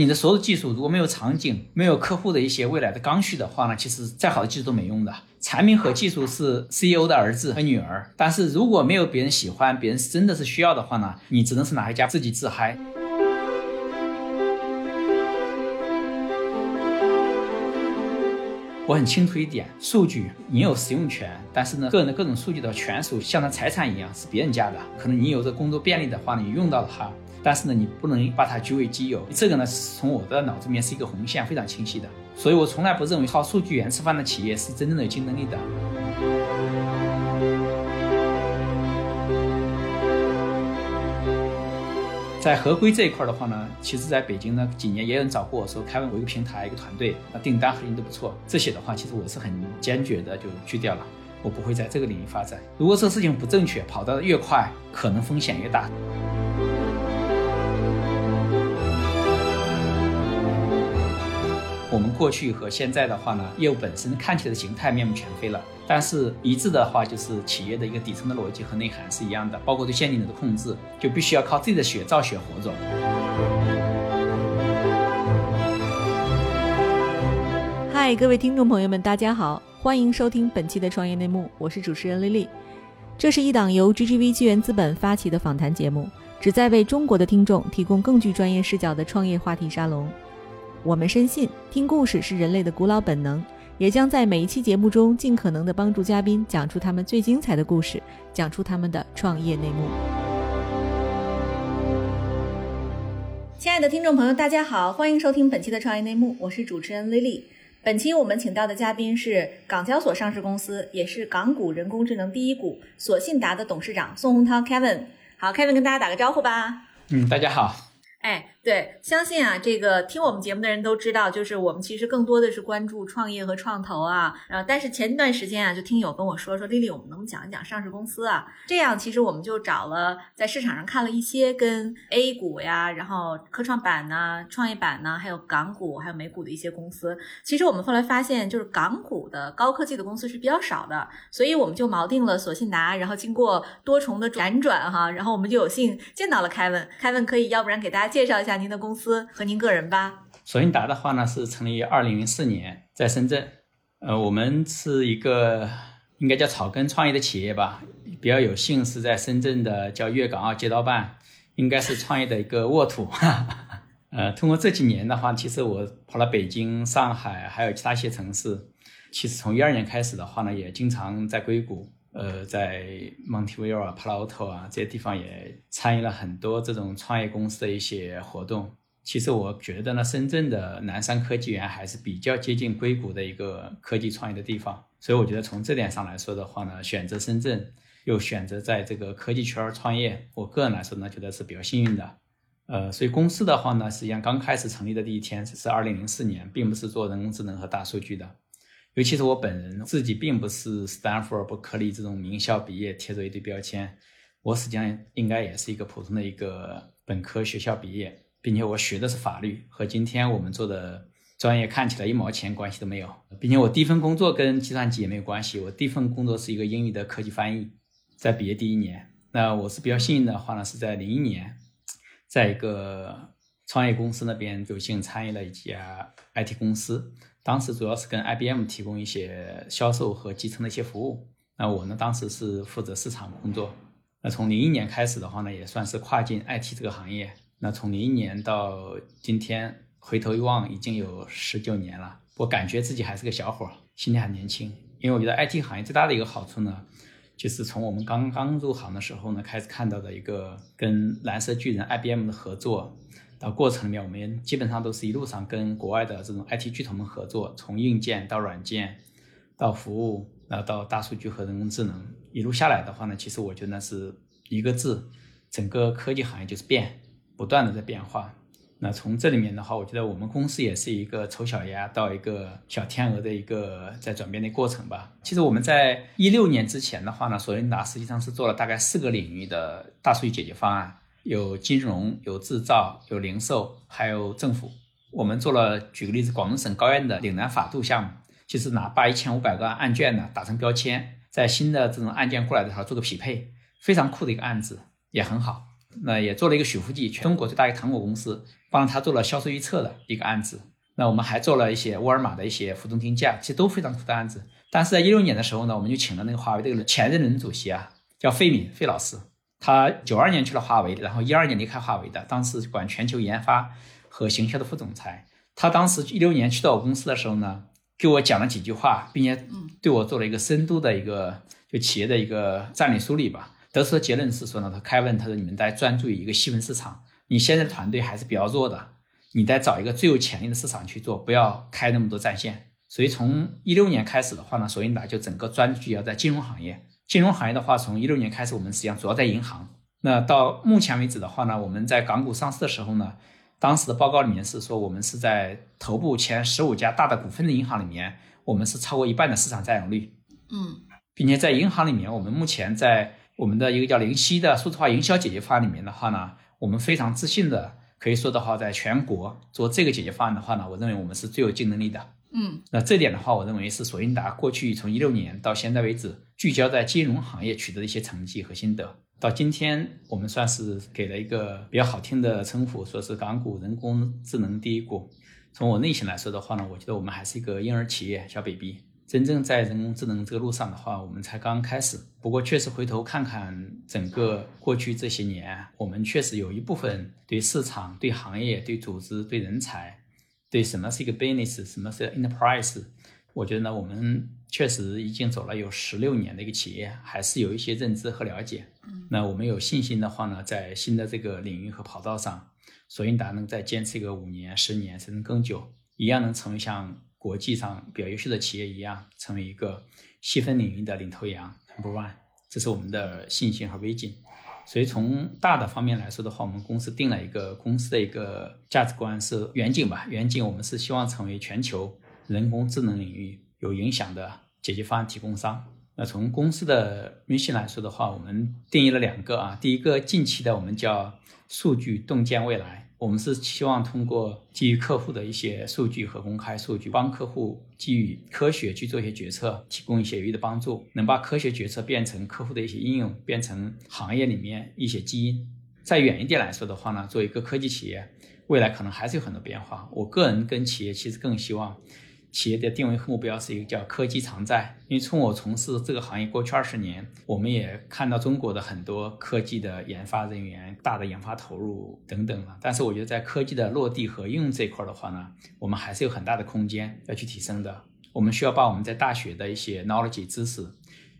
你的所有技术如果没有场景、没有客户的一些未来的刚需的话呢，其实再好的技术都没用的。产品和技术是 CEO 的儿子和女儿，但是如果没有别人喜欢，别人真的是需要的话呢，你只能是拿回家自己自嗨。我很清楚一点，数据你有使用权，但是呢，个人的各种数据的权属像他财产一样是别人家的。可能你有这工作便利的话呢，你用到了它，但是呢，你不能把它据为己有。这个呢，从我的脑子里面是一个红线，非常清晰的。所以我从来不认为靠数据源吃饭的企业是真正的有竞争力的。在合规这一块的话呢，其实在北京呢几年也有人找过我说，开我一个平台一个团队，那订单核心都不错。这些的话，其实我是很坚决的就拒掉了，我不会在这个领域发展。如果这个事情不正确，跑得越快，可能风险越大。我们过去和现在的话呢，业务本身看起来的形态面目全非了，但是一致的话就是企业的一个底层的逻辑和内涵是一样的，包括对现金流的控制，就必须要靠自己的血造血活着。嗨，各位听众朋友们，大家好，欢迎收听本期的创业内幕，我是主持人丽丽。这是一档由 GGV 纪元资本发起的访谈节目，旨在为中国的听众提供更具专业视角的创业话题沙龙。我们深信，听故事是人类的古老本能，也将在每一期节目中尽可能的帮助嘉宾讲出他们最精彩的故事，讲出他们的创业内幕。亲爱的听众朋友，大家好，欢迎收听本期的创业内幕，我是主持人 Lily。本期我们请到的嘉宾是港交所上市公司，也是港股人工智能第一股索信达的董事长宋洪涛 Kevin。好，Kevin 跟大家打个招呼吧。嗯，大家好。哎，对，相信啊，这个听我们节目的人都知道，就是我们其实更多的是关注创业和创投啊。然后，但是前段时间啊，就听友跟我说说，丽丽，我们能讲一讲上市公司啊？这样，其实我们就找了在市场上看了一些跟 A 股呀，然后科创板呢、创业板呢，还有港股、还有美股的一些公司。其实我们后来发现，就是港股的高科技的公司是比较少的，所以我们就锚定了索信达。然后经过多重的辗转哈，然后我们就有幸见到了凯文。凯文可以，要不然给大家。介绍一下您的公司和您个人吧。索信达的话呢，是成立于二零零四年，在深圳。呃，我们是一个应该叫草根创业的企业吧。比较有幸是在深圳的叫粤港澳街道办，应该是创业的一个沃土。呃，通过这几年的话，其实我跑了北京、上海，还有其他一些城市。其实从一二年开始的话呢，也经常在硅谷。呃，在 Montevideo 啊、Palo Alto 啊这些地方也参与了很多这种创业公司的一些活动。其实我觉得呢，深圳的南山科技园还是比较接近硅谷的一个科技创业的地方。所以我觉得从这点上来说的话呢，选择深圳又选择在这个科技圈创业，我个人来说呢，觉得是比较幸运的。呃，所以公司的话呢，实际上刚开始成立的第一天是二零零四年，并不是做人工智能和大数据的。尤其是我本人自己并不是斯坦福、伯克利这种名校毕业，贴着一堆标签。我实际上应该也是一个普通的一个本科学校毕业，并且我学的是法律，和今天我们做的专业看起来一毛钱关系都没有。并且我第一份工作跟计算机也没有关系，我第一份工作是一个英语的科技翻译，在毕业第一年。那我是比较幸运的话呢，是在零一年，在一个创业公司那边有幸参与了一家 IT 公司。当时主要是跟 IBM 提供一些销售和集成的一些服务。那我呢，当时是负责市场工作。那从零一年开始的话呢，也算是跨进 IT 这个行业。那从零一年到今天，回头一望，已经有十九年了。我感觉自己还是个小伙，心里还年轻。因为我觉得 IT 行业最大的一个好处呢，就是从我们刚刚入行的时候呢，开始看到的一个跟蓝色巨人 IBM 的合作。到过程里面，我们基本上都是一路上跟国外的这种 IT 巨头们合作，从硬件到软件，到服务，然后到大数据和人工智能，一路下来的话呢，其实我觉得是一个字，整个科技行业就是变，不断的在变化。那从这里面的话，我觉得我们公司也是一个丑小鸭到一个小天鹅的一个在转变的过程吧。其实我们在一六年之前的话呢，索尼达实际上是做了大概四个领域的大数据解决方案。有金融，有制造，有零售，还有政府。我们做了，举个例子，广东省高院的岭南法度项目，就是拿八一千五百个案卷呢打成标签，在新的这种案件过来的时候做个匹配，非常酷的一个案子，也很好。那也做了一个许福记，中国最大一个糖果公司，帮他做了销售预测的一个案子。那我们还做了一些沃尔玛的一些浮动定价，其实都非常酷的案子。但是在一六年的时候呢，我们就请了那个华为的前任轮主席啊，叫费敏费老师。他九二年去了华为，然后一二年离开华为的，当时管全球研发和行销的副总裁。他当时一六年去到我公司的时候呢，给我讲了几句话，并且对我做了一个深度的一个就企业的一个战略梳理吧。得出的结论是说呢，他开问他说你们在专注于一个细分市场，你现在的团队还是比较弱的，你在找一个最有潜力的市场去做，不要开那么多战线。所以从一六年开始的话呢，索英达就整个专注要在金融行业。金融行业的话，从一六年开始，我们实际上主要在银行。那到目前为止的话呢，我们在港股上市的时候呢，当时的报告里面是说，我们是在头部前十五家大的股份的银行里面，我们是超过一半的市场占有率。嗯，并且在银行里面，我们目前在我们的一个叫零息的数字化营销解决方案里面的话呢，我们非常自信的可以说的话，在全国做这个解决方案的话呢，我认为我们是最有竞争力的。嗯，那这点的话，我认为是索英达过去从一六年到现在为止，聚焦在金融行业取得的一些成绩和心得。到今天，我们算是给了一个比较好听的称呼，说是港股人工智能第一股。从我内心来说的话呢，我觉得我们还是一个婴儿企业，小 baby。真正在人工智能这个路上的话，我们才刚刚开始。不过，确实回头看看整个过去这些年，我们确实有一部分对市场、对行业、对组织、对人才。对什么是一个 business，什么是 enterprise，我觉得呢，我们确实已经走了有十六年的一个企业，还是有一些认知和了解。嗯，那我们有信心的话呢，在新的这个领域和跑道上，索英达能再坚持一个五年、十年甚至更久，一样能成为像国际上比较优秀的企业一样，成为一个细分领域的领头羊 number one。这是我们的信心和威信。所以从大的方面来说的话，我们公司定了一个公司的一个价值观是远景吧。远景我们是希望成为全球人工智能领域有影响的解决方案提供商。那从公司的运行来说的话，我们定义了两个啊，第一个近期的我们叫数据洞见未来。我们是希望通过基于客户的一些数据和公开数据，帮客户基于科学去做一些决策，提供一些有益的帮助，能把科学决策变成客户的一些应用，变成行业里面一些基因。再远一点来说的话呢，作为一个科技企业，未来可能还是有很多变化。我个人跟企业其实更希望。企业的定位和目标是一个叫科技常在，因为从我从事这个行业过去二十年，我们也看到中国的很多科技的研发人员大的研发投入等等了。但是我觉得在科技的落地和应用这一块的话呢，我们还是有很大的空间要去提升的。我们需要把我们在大学的一些 knowledge 知识，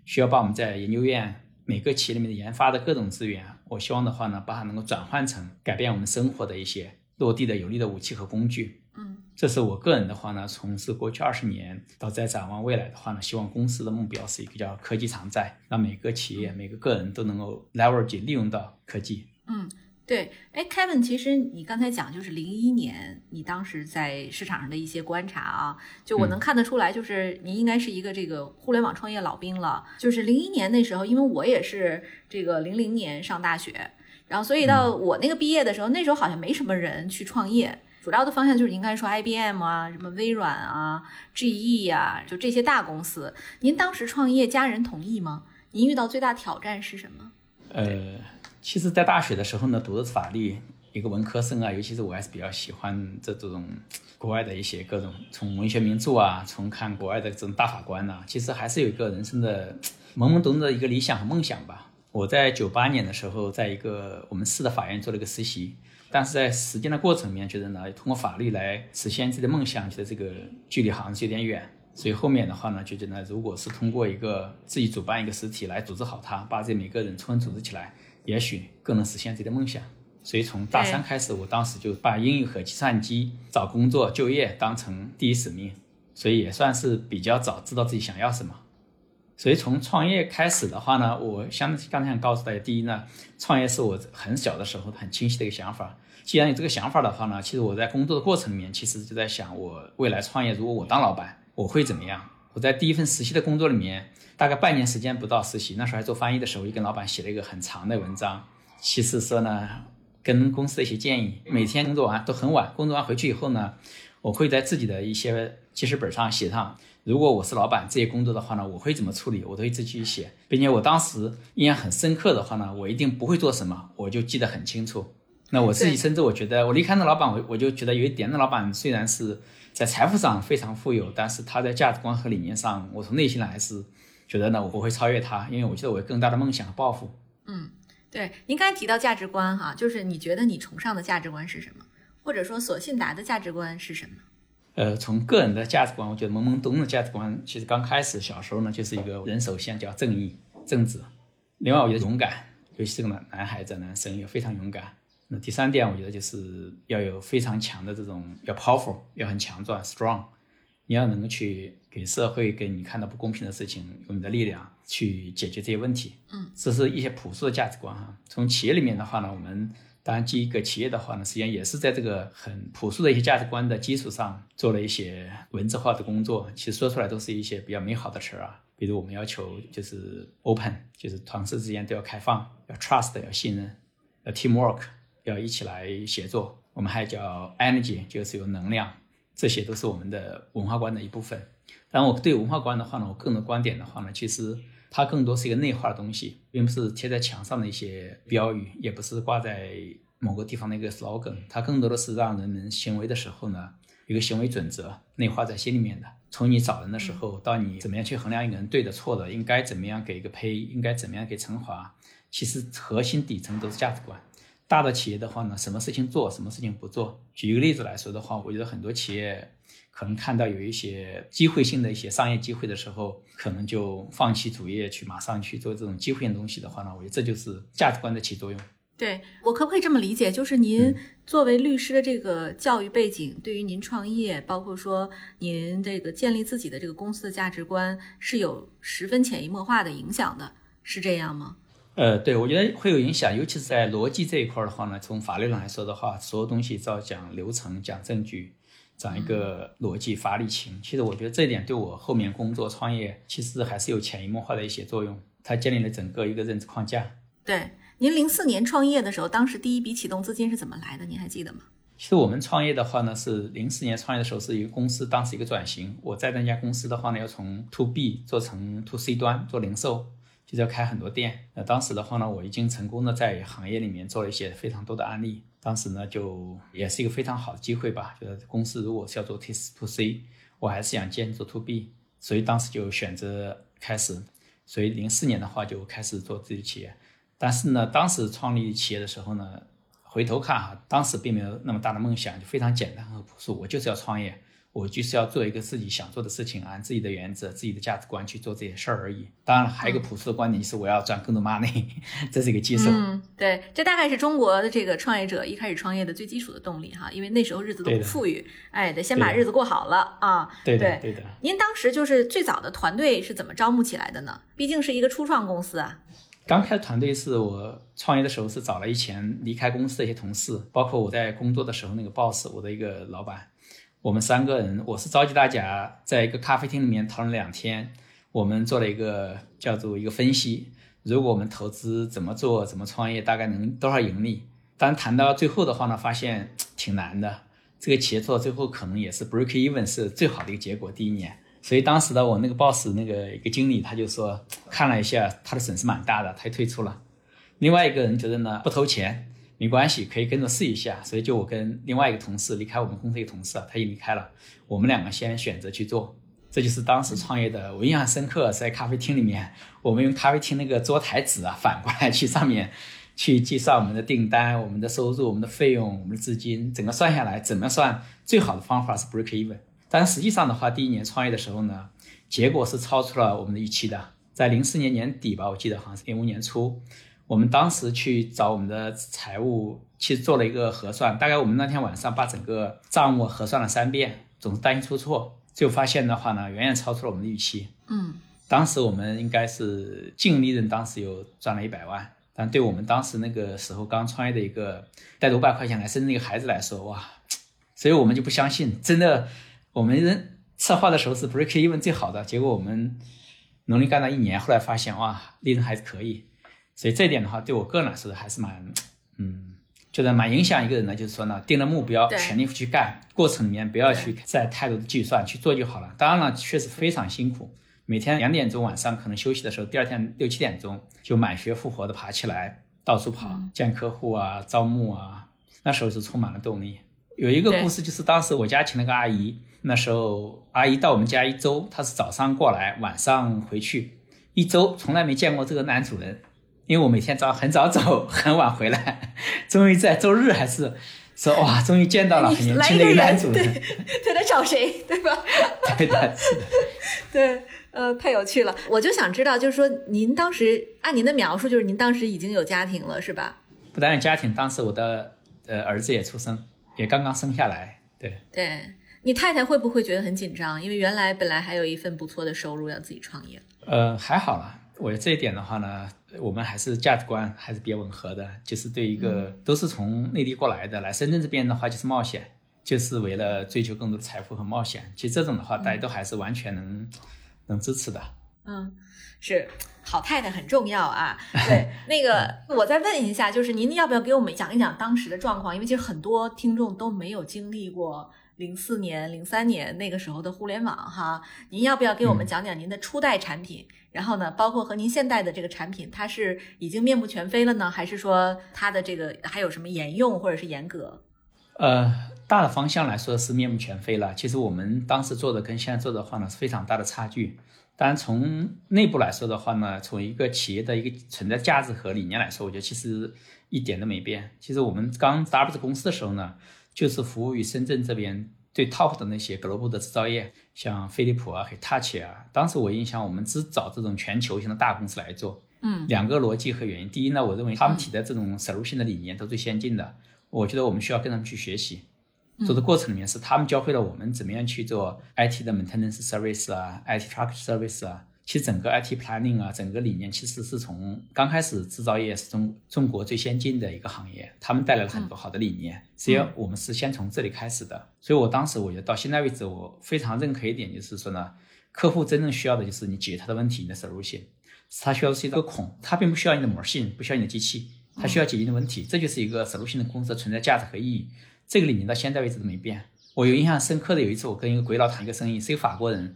需要把我们在研究院每个企业里面的研发的各种资源，我希望的话呢，把它能够转换成改变我们生活的一些落地的有力的武器和工具。嗯，这是我个人的话呢，从事过去二十年到在展望未来的话呢，希望公司的目标是一个叫科技常在，让每个企业、每个个人都能够 leverage 利用到科技。嗯，对。哎，Kevin，其实你刚才讲就是零一年，你当时在市场上的一些观察啊，就我能看得出来，就是你应该是一个这个互联网创业老兵了。就是零一年那时候，因为我也是这个零零年上大学，然后所以到我那个毕业的时候，那时候好像没什么人去创业。主要的方向就是应该说 IBM 啊，什么微软啊、GE 呀，就这些大公司。您当时创业，家人同意吗？您遇到最大挑战是什么？呃，其实，在大学的时候呢，读的法律，一个文科生啊，尤其是我还是比较喜欢这种国外的一些各种，从文学名著啊，从看国外的这种大法官呐，其实还是有一个人生的懵懵懂懂的一个理想和梦想吧。我在九八年的时候，在一个我们市的法院做了一个实习。但是在实践的过程里面，觉得呢，通过法律来实现自己的梦想，觉得这个距离好像是有点远。所以后面的话呢，就觉得如果是通过一个自己主办一个实体来组织好它，把这每个人充分组织起来，也许更能实现自己的梦想。所以从大三开始，我当时就把英语和计算机找工作、就业当成第一使命，所以也算是比较早知道自己想要什么。所以从创业开始的话呢，我相刚才想告诉大家，第一呢，创业是我很小的时候很清晰的一个想法。既然有这个想法的话呢，其实我在工作的过程里面，其实就在想，我未来创业，如果我当老板，我会怎么样？我在第一份实习的工作里面，大概半年时间不到实习，那时候还做翻译的时候，就跟老板写了一个很长的文章，其实说呢，跟公司的一些建议。每天工作完都很晚，工作完回去以后呢，我会在自己的一些记事本上写上。如果我是老板，这些工作的话呢，我会怎么处理？我都会自己去写，并且我当时印象很深刻的话呢，我一定不会做什么，我就记得很清楚。那我自己甚至我觉得，我离开那老板，我我就觉得有一点，那老板虽然是在财富上非常富有，但是他在价值观和理念上，我从内心来是觉得呢，我不会超越他，因为我觉得我有更大的梦想和抱负。嗯对，您刚才提到价值观哈，就是你觉得你崇尚的价值观是什么，或者说索信达的价值观是什么？呃，从个人的价值观，我觉得懵懵懂懂的价值观，其实刚开始小时候呢，就是一个人首先叫正义、正直。另外，我觉得勇敢，尤其是个男男孩子、男生要非常勇敢。那第三点，我觉得就是要有非常强的这种要 powerful，要很强壮 strong，你要能够去给社会给你看到不公平的事情，用你的力量去解决这些问题。嗯，这是一些朴素的价值观哈。从企业里面的话呢，我们当然记一个企业的话呢，实际上也是在这个很朴素的一些价值观的基础上做了一些文字化的工作。其实说出来都是一些比较美好的词儿啊，比如我们要求就是 open，就是同事之间都要开放，要 trust，要信任，要 teamwork，要一起来协作。我们还叫 energy，就是有能量，这些都是我们的文化观的一部分。然后我对文化观的话呢，我个人的观点的话呢，其实它更多是一个内化的东西，并不是贴在墙上的一些标语，也不是挂在某个地方的一个 slogan，它更多的是让人们行为的时候呢，一个行为准则内化在心里面的。从你找人的时候，到你怎么样去衡量一个人对的错的，应该怎么样给一个呸，应该怎么样给惩罚，其实核心底层都是价值观。大的企业的话呢，什么事情做，什么事情不做。举一个例子来说的话，我觉得很多企业可能看到有一些机会性的一些商业机会的时候，可能就放弃主业去马上去做这种机会性的东西的话呢，我觉得这就是价值观的起作用。对我可不可以这么理解？就是您作为律师的这个教育背景，对于您创业，包括说您这个建立自己的这个公司的价值观，是有十分潜移默化的影响的，是这样吗？呃，对，我觉得会有影响，尤其是在逻辑这一块的话呢，从法律上来说的话，所有东西都要讲流程、讲证据、讲一个逻辑、法理情。其实我觉得这一点对我后面工作创业，其实还是有潜移默化的一些作用。它建立了整个一个认知框架。对，您零四年创业的时候，当时第一笔启动资金是怎么来的？您还记得吗？其实我们创业的话呢，是零四年创业的时候是一个公司，当时一个转型。我在那家公司的话呢，要从 to B 做成 to C 端做零售，就是要开很多店。那当时的话呢，我已经成功的在行业里面做了一些非常多的案例。当时呢，就也是一个非常好的机会吧。就是公司如果是要做 T to C，我还是想坚持做 to B，所以当时就选择开始。所以零四年的话就开始做自己企业。但是呢，当时创立企业的时候呢，回头看哈，当时并没有那么大的梦想，就非常简单和朴素。我就是要创业，我就是要做一个自己想做的事情，按自己的原则、自己的价值观去做这些事儿而已。当然，还有一个朴素的观点就是我要赚更多 money，这是一个基础。嗯，对，这大概是中国的这个创业者一开始创业的最基础的动力哈，因为那时候日子都不富裕，哎，得先把日子过好了啊。对的，对对的。您当时就是最早的团队是怎么招募起来的呢？毕竟是一个初创公司啊。刚开始团队是我创业的时候是找了以前离开公司的一些同事，包括我在工作的时候那个 boss，我的一个老板，我们三个人，我是召集大家在一个咖啡厅里面讨论两天，我们做了一个叫做一个分析，如果我们投资怎么做，怎么创业，大概能多少盈利？当谈到最后的话呢，发现挺难的，这个企业做到最后可能也是 break even 是最好的一个结果，第一年。所以当时的我那个 boss 那个一个经理他就说看了一下他的损失蛮大的，他就退出了。另外一个人觉得呢不投钱没关系，可以跟着试一下，所以就我跟另外一个同事离开我们公司一个同事啊，他也离开了，我们两个先选择去做。这就是当时创业的，我印象深刻，在咖啡厅里面，我们用咖啡厅那个桌台纸啊反过来去上面去计算我们的订单、我们的收入、我们的费用、我们的资金，整个算下来怎么算？最好的方法是 break even。但实际上的话，第一年创业的时候呢，结果是超出了我们的预期的。在零四年年底吧，我记得好像是零五年初，我们当时去找我们的财务，去做了一个核算，大概我们那天晚上把整个账目核算了三遍，总是担心出错，最后发现的话呢，远远超出了我们的预期。嗯，当时我们应该是净利润，当时有赚了一百万，但对我们当时那个时候刚创业的一个带着五百块钱来深圳的一个孩子来说，哇，所以我们就不相信，真的。我们人策划的时候是 break even 最好的，结果我们努力干了一年，后来发现哇，利润还是可以，所以这一点的话，对我个人来说还是蛮，嗯，觉得蛮影响一个人的，就是说呢，定了目标，对全力去干，过程里面不要去再太多的计算，去做就好了。当然了，确实非常辛苦，每天两点钟晚上可能休息的时候，第二天六七点钟就满血复活的爬起来，到处跑，见客户啊，招募啊。那时候是充满了动力。有一个故事，就是当时我家请了个阿姨，那时候阿姨到我们家一周，她是早上过来，晚上回去，一周从来没见过这个男主人，因为我每天早很早走，很晚回来，终于在周日还是说哇，终于见到了很年轻的一个男主人，他在找谁，对吧？对的，是的，对。呃，太有趣了，我就想知道，就是说，您当时按您的描述，就是您当时已经有家庭了，是吧？不但有家庭，当时我的呃儿子也出生，也刚刚生下来。对，对你太太会不会觉得很紧张？因为原来本来还有一份不错的收入，要自己创业。呃，还好了，我这一点的话呢，我们还是价值观还是比较吻合的，就是对一个都是从内地过来的，来深圳这边的话就是冒险，就是为了追求更多的财富和冒险。其实这种的话，大家都还是完全能。能支持的，嗯，是好太太很重要啊。对，那个我再问一下，就是您要不要给我们讲一讲当时的状况？因为其实很多听众都没有经历过零四年、零三年那个时候的互联网哈。您要不要给我们讲讲您的初代产品？然后呢，包括和您现在的这个产品，它是已经面目全非了呢，还是说它的这个还有什么沿用或者是严格？呃，大的方向来说是面目全非了。其实我们当时做的跟现在做的话呢是非常大的差距。当然从内部来说的话呢，从一个企业的一个存在价值和理念来说，我觉得其实一点都没变。其实我们刚 W 公司的时候呢，就是服务于深圳这边最 top 的那些 global 的制造业，像飞利浦啊、Hitachi 啊。当时我印象，我们只找这种全球性的大公司来做。嗯，两个逻辑和原因。第一呢，我认为他们提的这种 solution 的理念都最先进的。我觉得我们需要跟他们去学习，做的过程里面是他们教会了我们怎么样去做 IT 的 maintenance service 啊，IT truck service 啊。其实整个 IT planning 啊，整个理念其实是从刚开始制造业是中中国最先进的一个行业，他们带来了很多好的理念。所以我们是先从这里开始的，所以我当时我觉得到现在为止，我非常认可一点，就是说呢，客户真正需要的就是你解决他的问题，你的 solution，他需要的是一个孔，他并不需要你的模型，不需要你的机器。他需要解决的问题，这就是一个指路性的公司存在价值和意义。这个理念到现在为止都没变。我有印象深刻的有一次，我跟一个鬼佬谈一个生意，是一个法国人。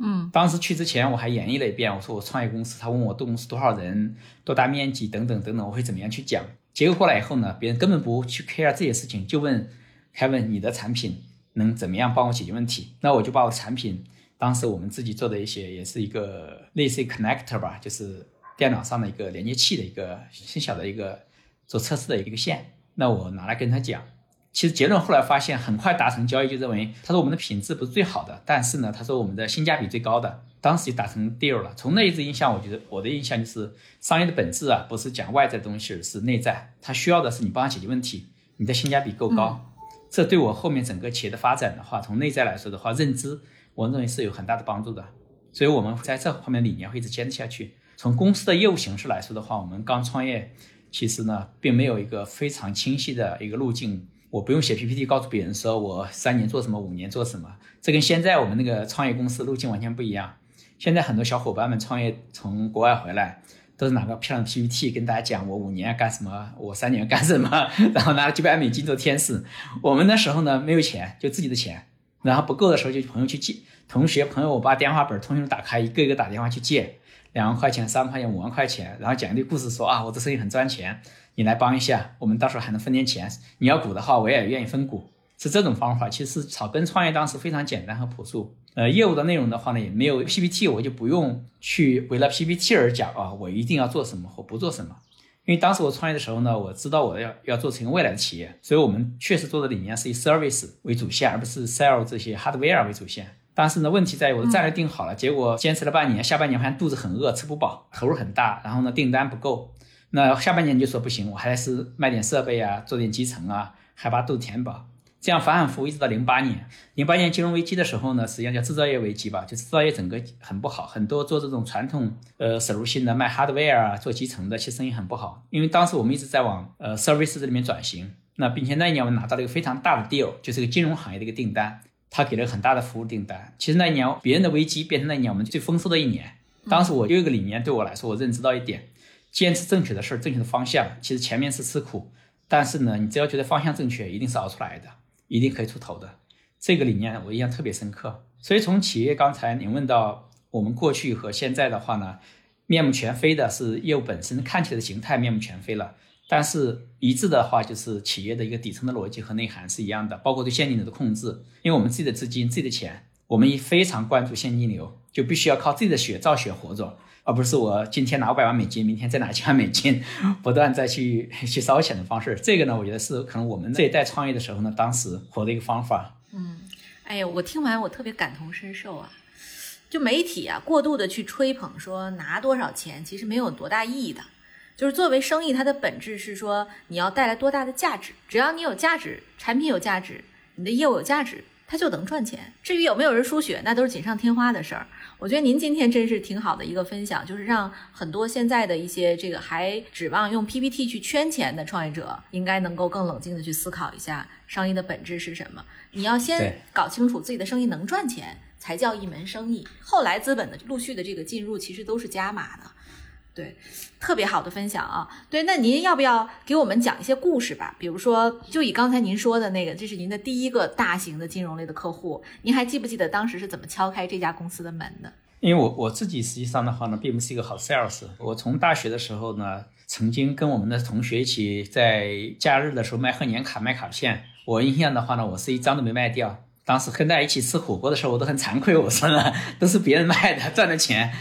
嗯，当时去之前我还演绎了一遍，我说我创业公司，他问我公司多少人、多大面积等等等等，我会怎么样去讲。结果过来以后呢，别人根本不去 care 这些事情，就问凯文，你的产品能怎么样帮我解决问题？那我就把我产品，当时我们自己做的一些，也是一个类似于 connector 吧，就是。电脑上的一个连接器的一个很小的一个做测试的一个线，那我拿来跟他讲，其实结论后来发现很快达成交易，就认为他说我们的品质不是最好的，但是呢，他说我们的性价比最高的，当时就达成 deal 了。从那一次印象，我觉得我的印象就是商业的本质啊，不是讲外在的东西，是内在，他需要的是你帮他解决问题，你的性价比够高，这对我后面整个企业的发展的话，从内在来说的话，认知我认为是有很大的帮助的，所以我们在这方面理念会一直坚持下去。从公司的业务形式来说的话，我们刚创业，其实呢，并没有一个非常清晰的一个路径。我不用写 PPT 告诉别人说我三年做什么，五年做什么。这跟现在我们那个创业公司路径完全不一样。现在很多小伙伴们创业从国外回来，都是拿个漂亮的 PPT 跟大家讲我五年干什么，我三年干什么，然后拿了几百美金做天使。我们那时候呢，没有钱，就自己的钱，然后不够的时候就朋友去借，同学朋友我把电话本通讯录打开，一个一个打电话去借。两万块钱、三万块钱、五万块钱，然后讲一堆故事，说啊，我这生意很赚钱，你来帮一下，我们到时候还能分点钱。你要股的话，我也愿意分股，是这种方法。其实草根创业当时非常简单和朴素。呃，业务的内容的话呢，也没有 PPT，我就不用去为了 PPT 而讲啊，我一定要做什么或不做什么。因为当时我创业的时候呢，我知道我要要做成未来的企业，所以我们确实做的理念是以 service 为主线，而不是 sell 这些 hardware 为主线。但是呢，问题在于我的战略定好了，结果坚持了半年，下半年发现肚子很饿，吃不饱，投入很大，然后呢订单不够，那下半年就说不行，我还是卖点设备啊，做点集成啊，还把肚子填饱，这样反反复复一直到零八年，零八年金融危机的时候呢，实际上叫制造业危机吧，就制造业整个很不好，很多做这种传统呃收入性的卖 hardware 啊，做集成的，其实生意很不好，因为当时我们一直在往呃 service 这里面转型，那并且那一年我们拿到了一个非常大的 deal，就是个金融行业的一个订单。他给了很大的服务订单。其实那一年别人的危机变成那一年我们最丰收的一年。当时我有一个理念，对我来说，我认知到一点：坚持正确的事儿，正确的方向。其实前面是吃苦，但是呢，你只要觉得方向正确，一定是熬出来的，一定可以出头的。这个理念我印象特别深刻。所以从企业刚才您问到我们过去和现在的话呢，面目全非的是业务本身看起来的形态面目全非了，但是一致的话，就是企业的一个底层的逻辑和内涵是一样的，包括对现金流的控制。因为我们自己的资金、自己的钱，我们也非常关注现金流，就必须要靠自己的血造血活着，而不是我今天拿五百万美金，明天再拿一千万美金，不断再去去烧钱的方式。这个呢，我觉得是可能我们这一代创业的时候呢，当时活的一个方法。嗯，哎呀，我听完我特别感同身受啊。就媒体啊，过度的去吹捧说拿多少钱，其实没有多大意义的。就是作为生意，它的本质是说你要带来多大的价值。只要你有价值，产品有价值，你的业务有价值，它就能赚钱。至于有没有人输血，那都是锦上添花的事儿。我觉得您今天真是挺好的一个分享，就是让很多现在的一些这个还指望用 PPT 去圈钱的创业者，应该能够更冷静的去思考一下商业的本质是什么。你要先搞清楚自己的生意能赚钱，才叫一门生意。后来资本的陆续的这个进入，其实都是加码的。对，特别好的分享啊！对，那您要不要给我们讲一些故事吧？比如说，就以刚才您说的那个，这是您的第一个大型的金融类的客户，您还记不记得当时是怎么敲开这家公司的门的？因为我我自己实际上的话呢，并不是一个好 sales。我从大学的时候呢，曾经跟我们的同学一起在假日的时候卖贺年卡、卖卡片。我印象的话呢，我是一张都没卖掉。当时跟大家一起吃火锅的时候，我都很惭愧，我说呢，都是别人卖的，赚的钱。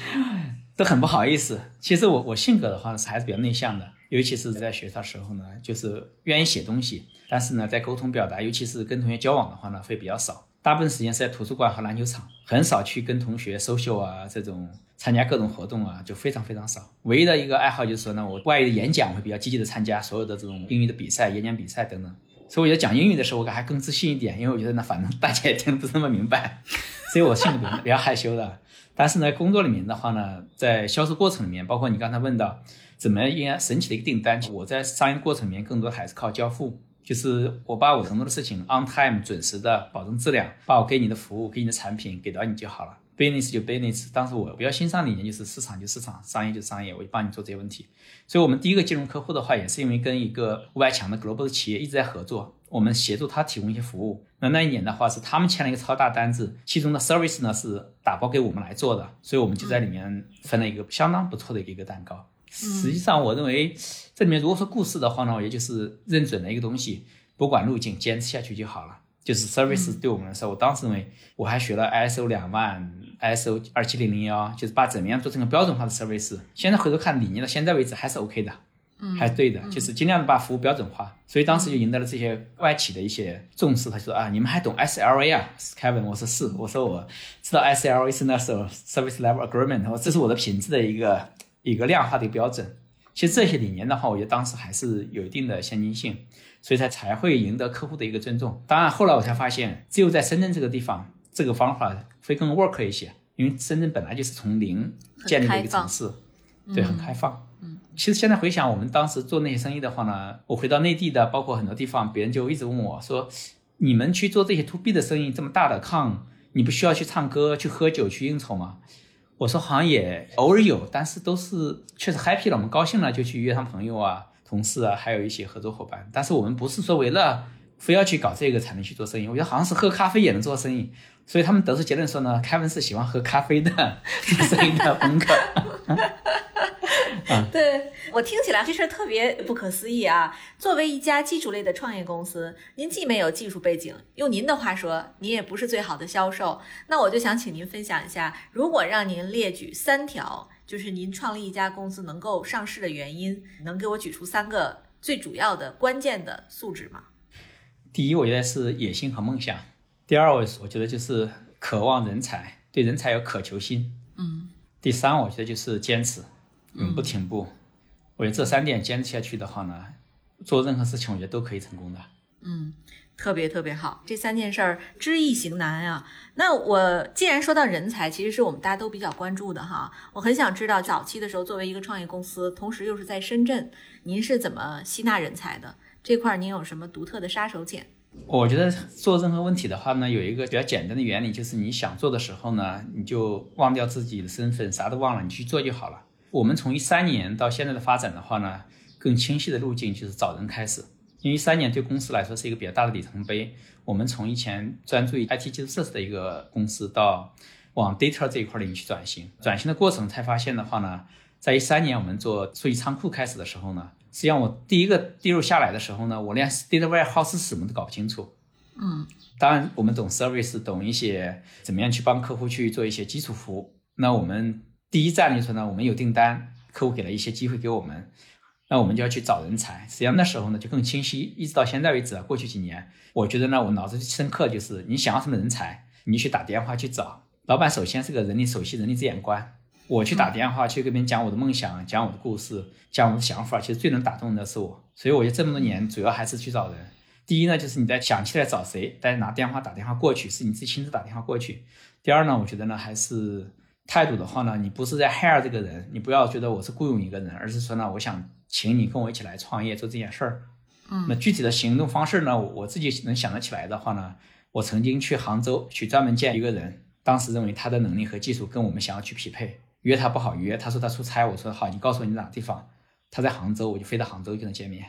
都很不好意思。其实我我性格的话是还是比较内向的，尤其是在学校时候呢，就是愿意写东西，但是呢，在沟通表达，尤其是跟同学交往的话呢，会比较少。大部分时间是在图书馆和篮球场，很少去跟同学 social 啊，这种参加各种活动啊，就非常非常少。唯一的一个爱好就是说呢，我外语的演讲会比较积极的参加所有的这种英语的比赛、演讲比赛等等。所以我觉得讲英语的时候，我还更自信一点，因为我觉得呢，反正大家也听不那么明白，所以我性格比较害羞的。但是呢，工作里面的话呢，在销售过程里面，包括你刚才问到怎么样神奇的一个订单，我在商业过程里面更多还是靠交付，就是我把我承诺的事情 on time 准时的保证质量，把我给你的服务、给你的产品给到你就好了。business 就 business，当时我比较欣赏理念就是市场就市场，商业就商业，我就帮你做这些问题。所以，我们第一个金融客户的话，也是因为跟一个五百强的 global 的企业一直在合作。我们协助他提供一些服务，那那一年的话是他们签了一个超大单子，其中的 service 呢是打包给我们来做的，所以我们就在里面分了一个相当不错的一个蛋糕。实际上，我认为这里面如果说故事的话呢，也就是认准了一个东西，不管路径，坚持下去就好了。就是 service 对我们来说，我当时认为我还学了 ISO 两万、ISO 二七零零幺，就是把怎么样做成个标准化的 service。现在回头看理念到现在为止还是 OK 的。还是对的，就是尽量的把服务标准化，所以当时就赢得了这些外企的一些重视。他说啊，你们还懂 SLA 啊，Kevin？我说是，我说我知道 SLA 是那时候 Service Level Agreement，我这是我的品质的一个一个量化的一个标准。其实这些理念的话，我觉得当时还是有一定的先进性，所以才才会赢得客户的一个尊重。当然后来我才发现，只有在深圳这个地方，这个方法会更 work 一些，因为深圳本来就是从零建立的一个城市，对，很开放。其实现在回想，我们当时做那些生意的话呢，我回到内地的，包括很多地方，别人就一直问我说：“你们去做这些 to B 的生意，这么大的抗，你不需要去唱歌、去喝酒、去应酬吗？”我说：“好像也偶尔有，但是都是确实 happy 了，我们高兴了就去约上朋友啊、同事啊，还有一些合作伙伴。但是我们不是说为了非要去搞这个才能去做生意。我觉得好像是喝咖啡也能做生意，所以他们得出结论说呢，凯文是喜欢喝咖啡的做生意的风格。” 对我听起来这事儿特别不可思议啊！作为一家技术类的创业公司，您既没有技术背景，用您的话说，您也不是最好的销售。那我就想请您分享一下，如果让您列举三条，就是您创立一家公司能够上市的原因，能给我举出三个最主要的关键的素质吗？第一，我觉得是野心和梦想；第二，我我觉得就是渴望人才，对人才有渴求心。嗯。第三，我觉得就是坚持。永不停步，我觉得这三点坚持下去的话呢，做任何事情我觉得都可以成功的。嗯，特别特别好，这三件事儿知易行难啊。那我既然说到人才，其实是我们大家都比较关注的哈。我很想知道，早期的时候作为一个创业公司，同时又是在深圳，您是怎么吸纳人才的？这块您有什么独特的杀手锏？我觉得做任何问题的话呢，有一个比较简单的原理，就是你想做的时候呢，你就忘掉自己的身份，啥都忘了，你去做就好了。我们从一三年到现在的发展的话呢，更清晰的路径就是找人开始。因为一三年对公司来说是一个比较大的里程碑。我们从以前专注于 IT 基础设施的一个公司，到往 data 这一块领域去转型。转型的过程才发现的话呢，在一三年我们做数据仓库开始的时候呢，实际上我第一个跌入下来的时候呢，我连 data warehouse 是什么都搞不清楚。嗯，当然我们懂 service，懂一些怎么样去帮客户去做一些基础服务。那我们第一站就是呢，我们有订单，客户给了一些机会给我们，那我们就要去找人才。实际上那时候呢就更清晰，一直到现在为止啊，过去几年，我觉得呢我脑子深刻就是你想要什么人才，你去打电话去找。老板首先是个人力首席人力资源官，我去打电话去跟别人讲我的梦想，讲我的故事，讲我的想法，其实最能打动的是我。所以我觉得这么多年主要还是去找人。第一呢，就是你在想起来找谁，但是拿电话打电话过去，是你自己亲自打电话过去。第二呢，我觉得呢，还是态度的话呢，你不是在 hire 这个人，你不要觉得我是雇佣一个人，而是说呢，我想请你跟我一起来创业做这件事儿。嗯，那具体的行动方式呢，我自己能想得起来的话呢，我曾经去杭州去专门见一个人，当时认为他的能力和技术跟我们想要去匹配，约他不好约，他说他出差，我说好，你告诉我你哪个地方，他在杭州，我就飞到杭州跟他见面。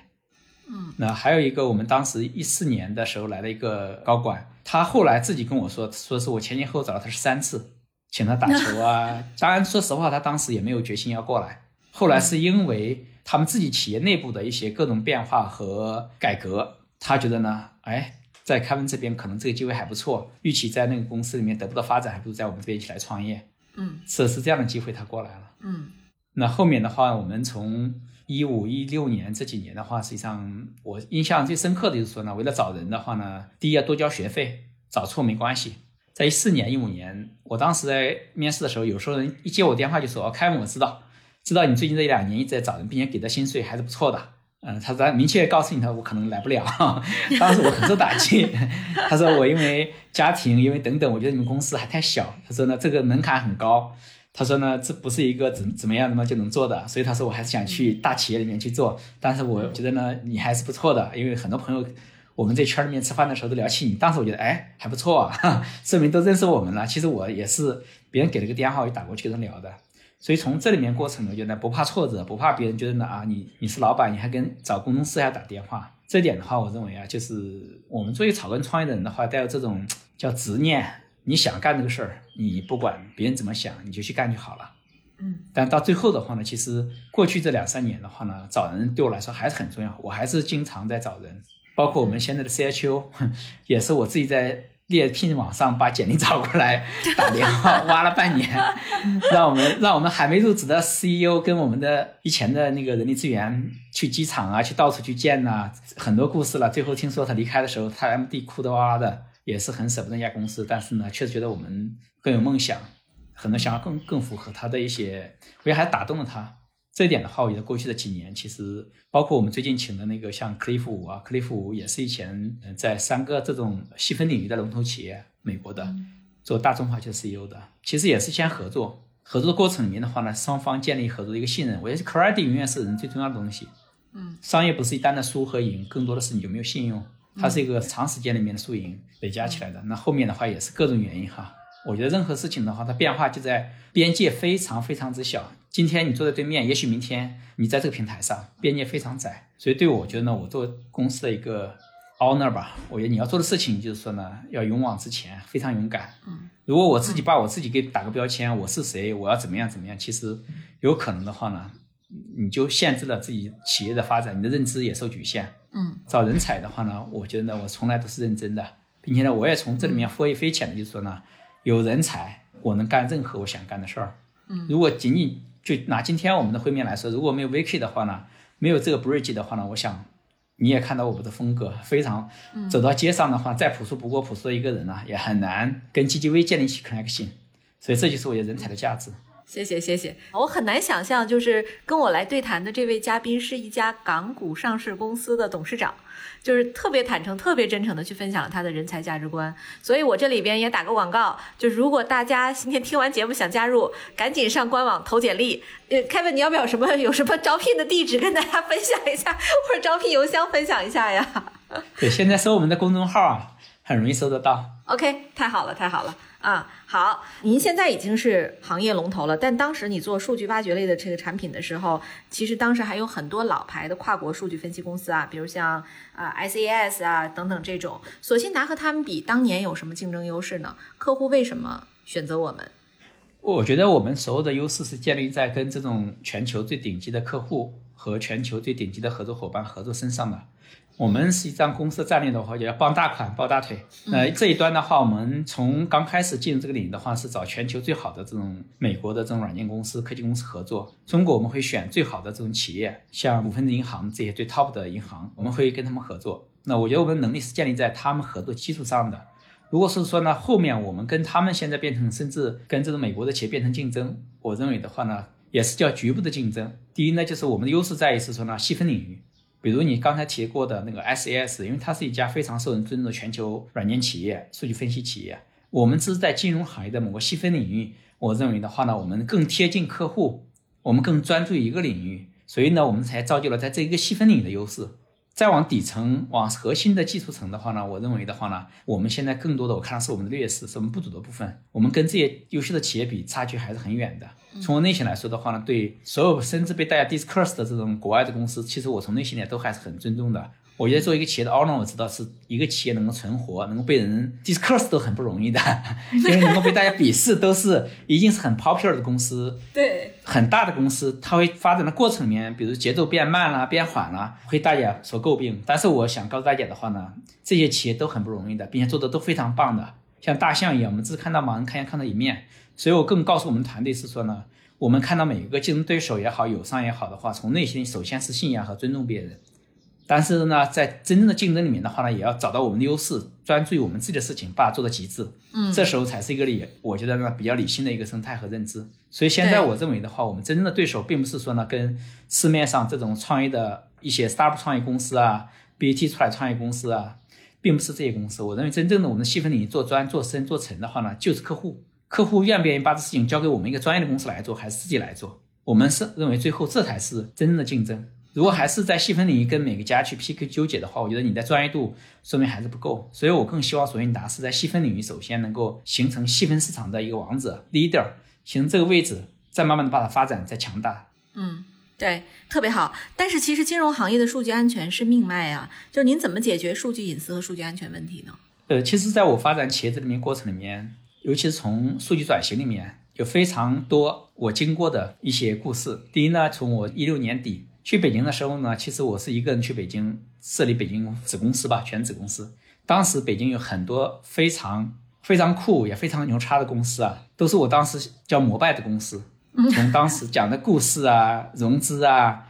嗯，那还有一个，我们当时一四年的时候来了一个高管，他后来自己跟我说，说是我前前后后找了他是三次，请他打球啊。当然，说实话，他当时也没有决心要过来。后来是因为他们自己企业内部的一些各种变化和改革，他觉得呢，哎，在凯文这边可能这个机会还不错，预期在那个公司里面得不到发展，还不如在我们这边一起来创业。嗯是是这样的机会，他过来了。嗯那后面的话，我们从一五一六年这几年的话，实际上我印象最深刻的就是说呢，为了找人的话呢，第一要多交学费，找错没关系。在一四年、一五年，我当时在面试的时候，有时候人一接我电话就说：“哦，凯文，我知道，知道你最近这一两年一直在找人，并且给的薪水还是不错的。”嗯，他说明确告诉你，他我可能来不了。当时我很受打击。他说我因为家庭，因为等等，我觉得你们公司还太小。他说呢，这个门槛很高。他说呢，这不是一个怎怎么样怎么就能做的，所以他说我还是想去大企业里面去做。但是我觉得呢，你还是不错的，因为很多朋友我们在圈里面吃饭的时候都聊起你。当时我觉得哎还不错啊，说明都认识我们了。其实我也是别人给了个电话，我就打过去跟他聊的。所以从这里面过程，我觉得不怕挫折，不怕别人觉得呢啊，你你是老板，你还跟找工程师还要打电话。这点的话，我认为啊，就是我们作为草根创业的人的话，带有这种叫执念，你想干这个事儿，你不管别人怎么想，你就去干就好了。嗯但到最后的话呢，其实过去这两三年的话呢，找人对我来说还是很重要，我还是经常在找人，包括我们现在的 CHO，也是我自己在猎聘网上把简历找过来，打电话挖了半年，让我们让我们还没入职的 CEO 跟我们的以前的那个人力资源去机场啊，去到处去见呐、很多故事了。最后听说他离开的时候，他 MD 哭得哇哇的，也是很舍不得那家公司，但是呢，确实觉得我们更有梦想。很多想法更更符合他的一些，我觉得还打动了他。这一点的话，我觉得过去的几年，其实包括我们最近请的那个像克利夫五啊，克利夫五也是以前呃在三个这种细分领域的龙头企业，美国的做大中华区 CEO 的，其实也是先合作。合作的过程里面的话呢，双方建立合作的一个信任。我觉得 credit 永远是人最重要的东西。嗯，商业不是一单的输和赢，更多的是你有没有信用，它是一个长时间里面的输赢累加起来的。那后面的话也是各种原因哈。我觉得任何事情的话，它变化就在边界非常非常之小。今天你坐在对面，也许明天你在这个平台上，边界非常窄。所以对我觉得呢，我做公司的一个 owner 吧，我觉得你要做的事情就是说呢，要勇往直前，非常勇敢。嗯，如果我自己把我自己给打个标签，我是谁，我要怎么样怎么样，其实有可能的话呢，你就限制了自己企业的发展，你的认知也受局限。嗯找人才的话呢，我觉得呢，我从来都是认真的，并且呢，我也从这里面获益匪浅的，就是说呢，有人才，我能干任何我想干的事儿。嗯，如果仅仅就拿今天我们的会面来说，如果没有 Vicky 的话呢，没有这个 Bridge 的话呢，我想你也看到我们的风格非常，走到街上的话，再朴素不过朴素的一个人呢、也很难跟 GGV 建立起 connection。所以这就是我觉得人才的价值。谢谢谢谢，我很难想象，就是跟我来对谈的这位嘉宾是一家港股上市公司的董事长，就是特别坦诚、特别真诚的去分享了他的人才价值观。所以我这里边也打个广告，就如果大家今天听完节目想加入，赶紧上官网投简历。呃，Kevin，你要不要什么有什么招聘的地址跟大家分享一下，或者招聘邮箱分享一下呀对，现在搜我们的公众号啊，很容易搜得到。？OK，太好了，太好了。啊，好，您现在已经是行业龙头了，但当时你做数据挖掘类的这个产品的时候，其实当时还有很多老牌的跨国数据分析公司啊，比如像啊、ICAS 啊等等这种。索信达和他们比，当年有什么竞争优势呢？客户为什么选择我们？我觉得我们所有的优势是建立在跟这种全球最顶级的客户和全球最顶级的合作伙伴合作身上的。我们是一张公司战略的话，就要傍大款、抱大腿。呃，这一端的话，我们从刚开始进入这个领域的话，是找全球最好的这种美国的这种软件公司、科技公司合作。中国我们会选最好的这种企业，像股份制银行这些最 top 的银行，我们会跟他们合作。那我觉得我们能力是建立在他们合作基础上的。如果是说呢，后面我们跟他们现在变成，甚至跟这种美国的企业变成竞争，我认为的话呢，也是叫局部的竞争。第一呢，就是我们的优势在于是说呢，细分领域。比如你刚才提过的那个 SAS，因为它是一家非常受人尊重的全球软件企业、数据分析企业。我们只是在金融行业的某个细分领域，我认为的话呢，我们更贴近客户，我们更专注于一个领域，所以呢，我们才造就了在这一个细分领域的优势。再往底层、往核心的技术层的话呢，我认为的话呢，我们现在更多的我看到是我们的劣势，是我们不足的部分。我们跟这些优秀的企业比，差距还是很远的。从我内心来说的话呢，对所有甚至被大家 discuss 的这种国外的公司，其实我从内心里都还是很尊重的。我觉得作为一个企业的 owner，我知道是一个企业能够存活，能够被人 discuss 都很不容易的，因为能够被大家鄙视，都是已经是很 popular 的公司，对，很大的公司，它会发展的过程里面，比如节奏变慢了、变缓了，会大家所诟病。但是我想告诉大家的话呢，这些企业都很不容易的，并且做的都非常棒的，像大象一样，我们只是看到盲人看见看到一面，所以我更告诉我们团队是说呢，我们看到每一个竞争对手也好，友商也好的话，从内心首先是信仰和尊重别人。但是呢，在真正的竞争里面的话呢，也要找到我们的优势，专注于我们自己的事情，把它做到极致。嗯，这时候才是一个理，我觉得呢比较理性的一个生态和认知。所以现在我认为的话，我们真正的对手并不是说呢跟市面上这种创业的一些 startup 创业公司啊，BAT 出来创业公司啊，并不是这些公司。我认为真正的我们的细分领域做专、做深、做成的话呢，就是客户。客户愿不愿意把这事情交给我们一个专业的公司来做，还是自己来做？我们是认为最后这才是真正的竞争。如果还是在细分领域跟每个家去 PK 纠结的话，我觉得你的专业度说明还是不够。所以我更希望索英达是在细分领域首先能够形成细分市场的一个王者 leader，形成这个位置，再慢慢的把它发展再强大。嗯，对，特别好。但是其实金融行业的数据安全是命脉啊，就您怎么解决数据隐私和数据安全问题呢？呃，其实在我发展企业这里面过程里面，尤其是从数据转型里面，有非常多我经过的一些故事。第一呢，从我一六年底。去北京的时候呢，其实我是一个人去北京设立北京子公司吧，全子公司。当时北京有很多非常非常酷也非常牛叉的公司啊，都是我当时叫膜拜的公司。从当时讲的故事啊、融资啊、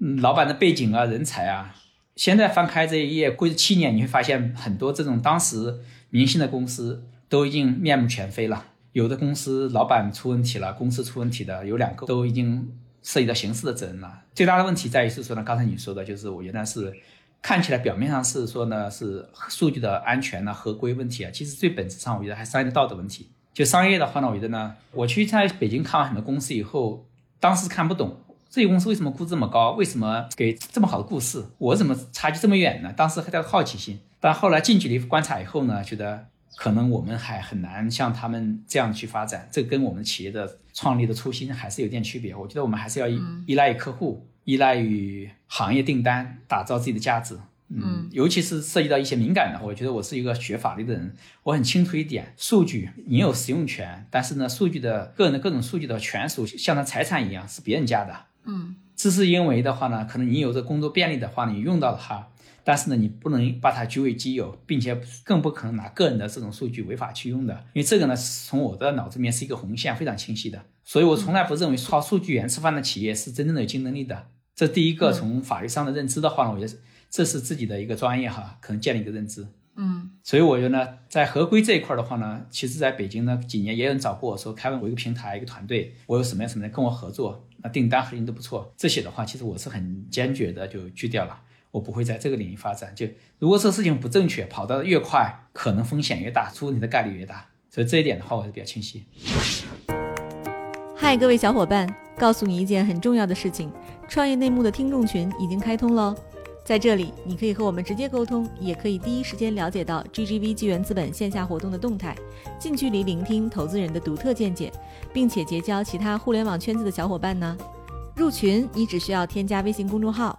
嗯、老板的背景啊、人才啊，现在翻开这一页，过去七年，你会发现很多这种当时明星的公司都已经面目全非了。有的公司老板出问题了，公司出问题的有两个都已经。涉及到刑事的责任了。最大的问题在于是说呢，刚才你说的就是我原来是看起来表面上是说呢是数据的安全呢合规问题啊，其实最本质上我觉得还商业的道德问题。就商业的话呢，我觉得呢，我去在北京看完很多公司以后，当时看不懂这些公司为什么估值这么高，为什么给这么好的故事，我怎么差距这么远呢？当时还带着好奇心，但后来近距离观察以后呢，觉得。可能我们还很难像他们这样去发展，这跟我们企业的创立的初心还是有点区别。我觉得我们还是要依依赖于客户，依赖于行业订单，打造自己的价值。嗯，尤其是涉及到一些敏感的，我觉得我是一个学法律的人，我很清楚一点：数据你有使用权，但是呢，数据的个人的各种数据的权属像他财产一样是别人家的。嗯，只是因为的话呢，可能你有这工作便利的话，你用到了它。但是呢，你不能把它据为己有，并且更不可能拿个人的这种数据违法去用的，因为这个呢，从我的脑子里面是一个红线，非常清晰的。所以我从来不认为靠数据源吃饭的企业是真正的有竞争力的。这第一个，从法律上的认知的话呢，我觉得这是自己的一个专业哈，可能建立一个认知。嗯，所以我觉得呢，在合规这一块的话呢，其实在北京呢几年也有人找过我说，开文我一个平台一个团队，我有什么样什么样跟我合作，那订单核心都不错。这些的话，其实我是很坚决的就拒掉了。我不会在这个领域发展。就如果这事情不正确，跑得越快，可能风险越大，出问题的概率越大。所以这一点的话，我是比较清晰。嗨，各位小伙伴，告诉你一件很重要的事情：创业内幕的听众群已经开通了。在这里，你可以和我们直接沟通，也可以第一时间了解到 GGV 纪元资本线下活动的动态，近距离聆听投资人的独特见解，并且结交其他互联网圈子的小伙伴呢。入群，你只需要添加微信公众号。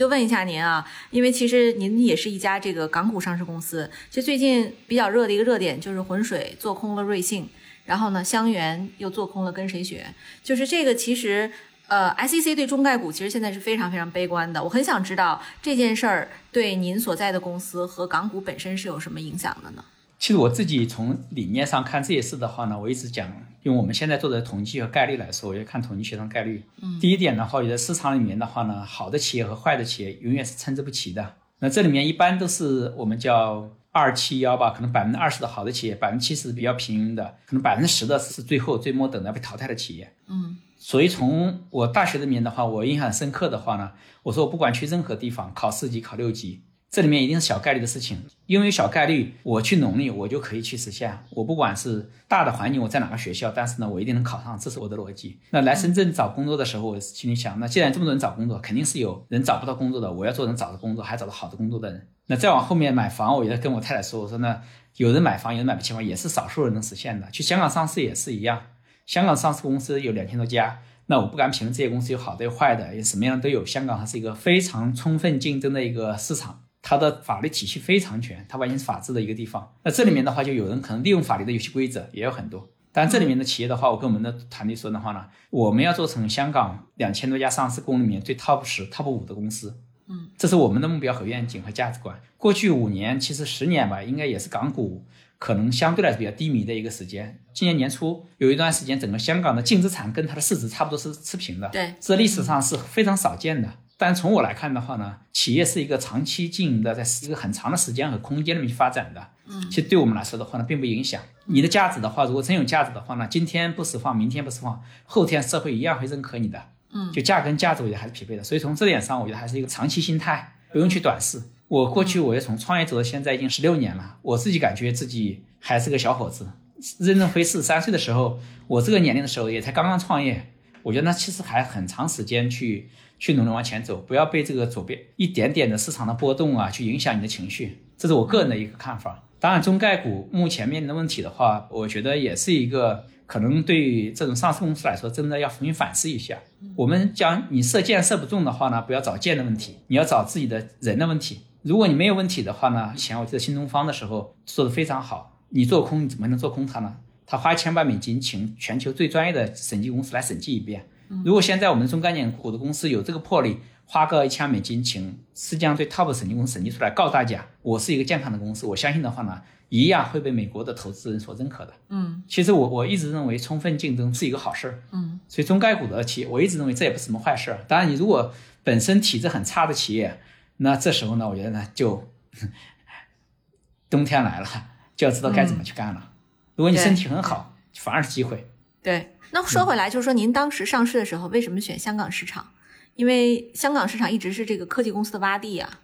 就问一下您啊，因为其实您也是一家这个港股上市公司，其实最近比较热的一个热点就是浑水做空了瑞幸，然后呢，香园又做空了跟谁学，就是这个其实。呃，SEC 对中概股其实现在是非常非常悲观的。我很想知道这件事儿对您所在的公司和港股本身是有什么影响的呢？其实我自己从理念上看这些事的话呢，我一直讲用我们现在做的统计和概率来说，我就看统计学上概率。嗯，第一点的话，我觉得市场里面的话呢，好的企业和坏的企业永远是参差不齐的。那这里面一般都是我们叫二七幺吧，可能百分之二十的好的企业，百分之七十比较平庸的，可能百分之十的是最后最末等的被淘汰的企业。嗯。所以从我大学里面的话，我印象深刻的话呢，我说我不管去任何地方考四级考六级，这里面一定是小概率的事情，因为小概率我去努力我就可以去实现。我不管是大的环境我在哪个学校，但是呢我一定能考上，这是我的逻辑。那来深圳找工作的时候，我心里想，那既然这么多人找工作，肯定是有人找不到工作的，我要做人找到工作，还找到好的工作的人。那再往后面买房，我也跟我太太说，我说呢，有人买房，有人买不起房，也是少数人能实现的。去香港上市也是一样，香港上市公司有两千多家。那我不敢评论这些公司有好的有坏的，也什么样都有。香港它是一个非常充分竞争的一个市场，它的法律体系非常全，它完全是法治的一个地方。那这里面的话，就有人可能利用法律的游戏规则也有很多。但这里面的企业的话，我跟我们的团队说的话呢，我们要做成香港两千多家上市公里面最 top 十、top 五的公司。嗯，这是我们的目标和愿景和价值观。过去五年，其实十年吧，应该也是港股。可能相对来说比较低迷的一个时间。今年年初有一段时间，整个香港的净资产跟它的市值差不多是持平的，对，这历史上是非常少见的。但从我来看的话呢，企业是一个长期经营的，在一个很长的时间和空间里面去发展的。嗯，其实对我们来说的话呢，并不影响你的价值的话，如果真有价值的话呢，今天不释放，明天不释放，后天社会一样会认可你的。嗯，就价跟价值，我觉得还是匹配的。所以从这点上，我觉得还是一个长期心态，不用去短视。我过去我也从创业走到现在已经十六年了，我自己感觉自己还是个小伙子。任正非四十三岁的时候，我这个年龄的时候也才刚刚创业。我觉得那其实还很长时间去去努力往前走，不要被这个左边一点点的市场的波动啊去影响你的情绪。这是我个人的一个看法。当然，中概股目前面临的问题的话，我觉得也是一个可能对于这种上市公司来说，真的要重新反思一下。我们讲你射箭射不中的话呢，不要找箭的问题，你要找自己的人的问题。如果你没有问题的话呢？以前我记得新东方的时候做的非常好。你做空，你怎么能做空它呢？他花一千万美金请全球最专业的审计公司来审计一遍。如果现在我们中概念股的公司有这个魄力，花个一千万美金请世界上最 top 审计公司审计出来，告诉大家我是一个健康的公司，我相信的话呢，一样会被美国的投资人所认可的。嗯，其实我我一直认为充分竞争是一个好事儿。嗯，所以中概股的企业，我一直认为这也不是什么坏事儿。当然，你如果本身体质很差的企业，那这时候呢，我觉得呢就。冬天来了，就要知道该怎么去干了。如果你身体很好，反而是机会。对，那说回来，就是说您当时上市的时候，为什么选香港市场？因为香港市场一直是这个科技公司的洼地啊。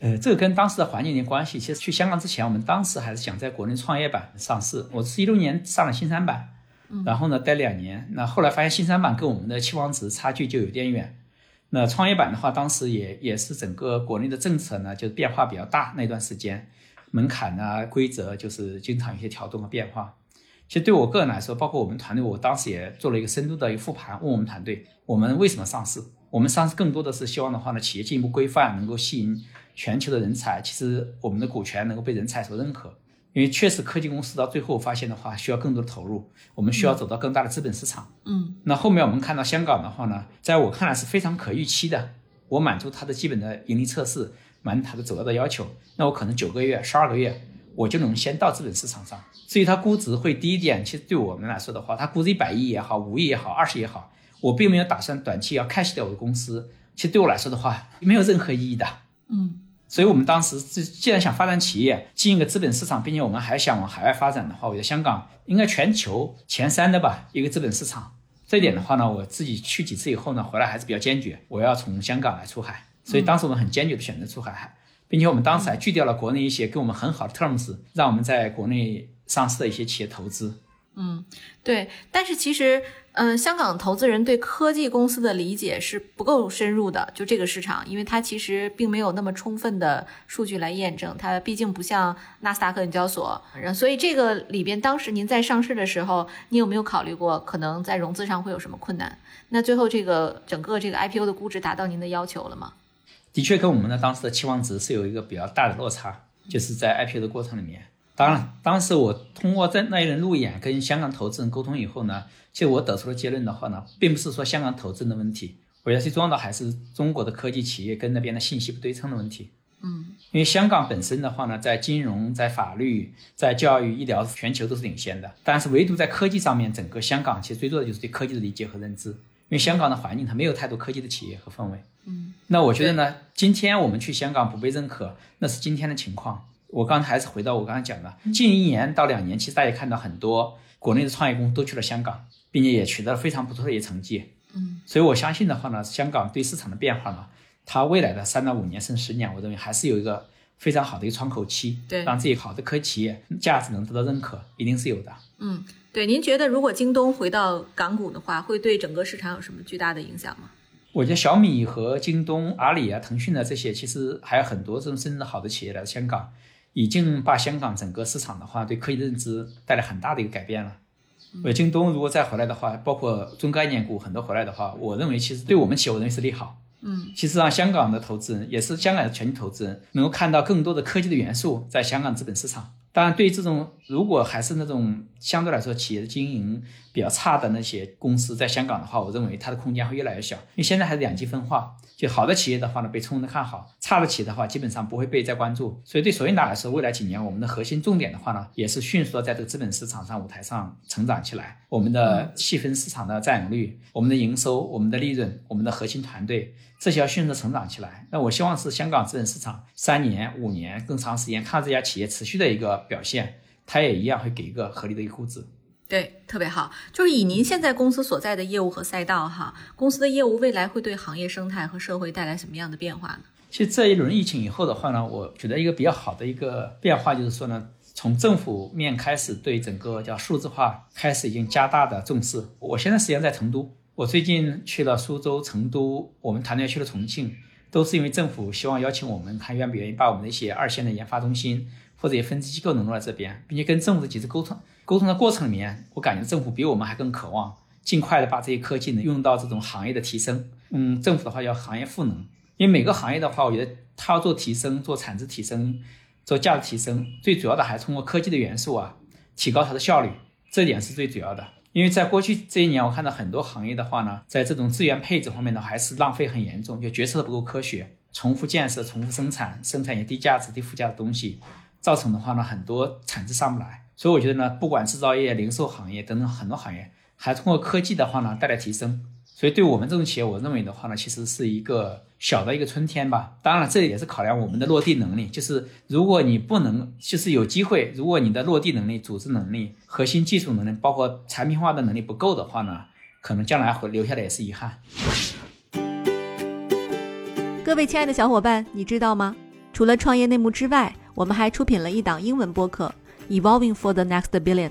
呃，这个跟当时的环境有点关系。其实去香港之前，我们当时还是想在国内创业板上市。我是一六年上了新三板，然后呢待两年。那后来发现新三板跟我们的期望值差距就有点远。那创业板的话，当时也也是整个国内的政策呢，就是变化比较大那段时间，门槛啊、规则就是经常有些调动和变化。其实对我个人来说，包括我们团队，我当时也做了一个深度的一个复盘，问我们团队，我们为什么上市？我们上市更多的是希望的话呢，企业进一步规范，能够吸引全球的人才。其实我们的股权能够被人才所认可。因为确实，科技公司到最后发现的话，需要更多的投入，我们需要走到更大的资本市场。嗯，那后面我们看到香港的话呢，在我看来是非常可预期的。我满足它的基本的盈利测试，满足它的走要的要求，那我可能九个月、十二个月，我就能先到资本市场上。至于它估值会低一点，其实对我们来说的话，它估值一百亿也好，五亿也好，二十也好，我并没有打算短期要 cash 掉我的公司。其实对我来说的话，没有任何意义的。嗯。所以，我们当时既既然想发展企业，进一个资本市场，并且我们还想往海外发展的话，我觉得香港应该全球前三的吧，一个资本市场。这一点的话呢，我自己去几次以后呢，回来还是比较坚决，我要从香港来出海。所以当时我们很坚决的选择出海，并且我们当时还拒掉了国内一些给我们很好的 terms，让我们在国内上市的一些企业投资。嗯，对。但是其实嗯，香港投资人对科技公司的理解是不够深入的，就这个市场，因为它其实并没有那么充分的数据来验证，它毕竟不像纳斯达克、纽交所，所以这个里边，当时您在上市的时候，你有没有考虑过可能在融资上会有什么困难？那最后这个整个这个 IPO 的估值达到您的要求了吗？的确，跟我们的当时的期望值是有一个比较大的落差，就是在 IPO 的过程里面。当然，当时我通过在那一轮路演跟香港投资人沟通以后呢，其实我得出的结论的话呢，并不是说香港投资人的问题，我觉得最重要的还是中国的科技企业跟那边的信息不对称的问题。嗯，因为香港本身的话呢，在金融、在法律、在教育、医疗，全球都是领先的，但是唯独在科技上面，整个香港其实最多的就是对科技的理解和认知。因为香港的环境它没有太多科技的企业和氛围。嗯，那我觉得呢，今天我们去香港不被认可，那是今天的情况。我刚才还是回到我刚才讲的，近一年到两年，其实大家看到很多国内的创业公司都去了香港，并且也取得了非常不错的一些成绩。嗯，所以我相信的话呢，香港对市场的变化呢，它未来的三到五年甚至十年，我认为还是有一个非常好的一个窗口期，对，让自己好的科技企业价值能得到认可，一定是有的。嗯，对，您觉得如果京东回到港股的话，会对整个市场有什么巨大的影响吗？我觉得小米和京东、阿里啊、腾讯啊这些，其实还有很多这种真正好的企业来到香港。已经把香港整个市场的话，对科技认知带来很大的一个改变了。呃，京东如果再回来的话，包括中概念股很多回来的话，我认为其实对我们企业，我认为是利好。嗯，其实让香港的投资人，也是香港的全球投资人，能够看到更多的科技的元素在香港资本市场。当然，对于这种如果还是那种相对来说企业的经营比较差的那些公司，在香港的话，我认为它的空间会越来越小，因为现在还是两极分化。就好的企业的话呢，被充分的看好；差的企业的话，基本上不会被再关注。所以对索英达来说，未来几年我们的核心重点的话呢，也是迅速的在这个资本市场上舞台上成长起来。我们的细分市场的占有率、我们的营收、我们的利润、我们的核心团队，这些要迅速的成长起来。那我希望是香港资本市场三年、五年更长时间，看这家企业持续的一个表现，它也一样会给一个合理的一个估值。对，特别好。就是以您现在公司所在的业务和赛道，哈，公司的业务未来会对行业生态和社会带来什么样的变化呢？其实这一轮疫情以后的话呢，我觉得一个比较好的一个变化就是说呢，从政府面开始对整个叫数字化开始已经加大的重视。我现在实际上在成都，我最近去了苏州、成都，我们团队去了重庆，都是因为政府希望邀请我们，看愿不愿意把我们的一些二线的研发中心或者一些分支机构能落在这边，并且跟政府的几次沟通。沟通的过程里面，我感觉政府比我们还更渴望尽快的把这些科技呢用到这种行业的提升。嗯，政府的话要行业赋能，因为每个行业的话，我觉得它要做提升、做产值提升、做价值提升，最主要的还是通过科技的元素啊，提高它的效率，这点是最主要的。因为在过去这一年，我看到很多行业的话呢，在这种资源配置方面呢，还是浪费很严重，就决策不够科学，重复建设、重复生产，生产一些低价值、低附加的东西，造成的话呢，很多产值上不来。所以我觉得呢，不管制造业、零售行业等等很多行业，还通过科技的话呢带来提升。所以对我们这种企业，我认为的话呢，其实是一个小的一个春天吧。当然了，这也是考量我们的落地能力。就是如果你不能，就是有机会，如果你的落地能力、组织能力、核心技术能力，包括产品化的能力不够的话呢，可能将来会留下的也是遗憾。各位亲爱的小伙伴，你知道吗？除了创业内幕之外，我们还出品了一档英文播客。Evolving for the next billion，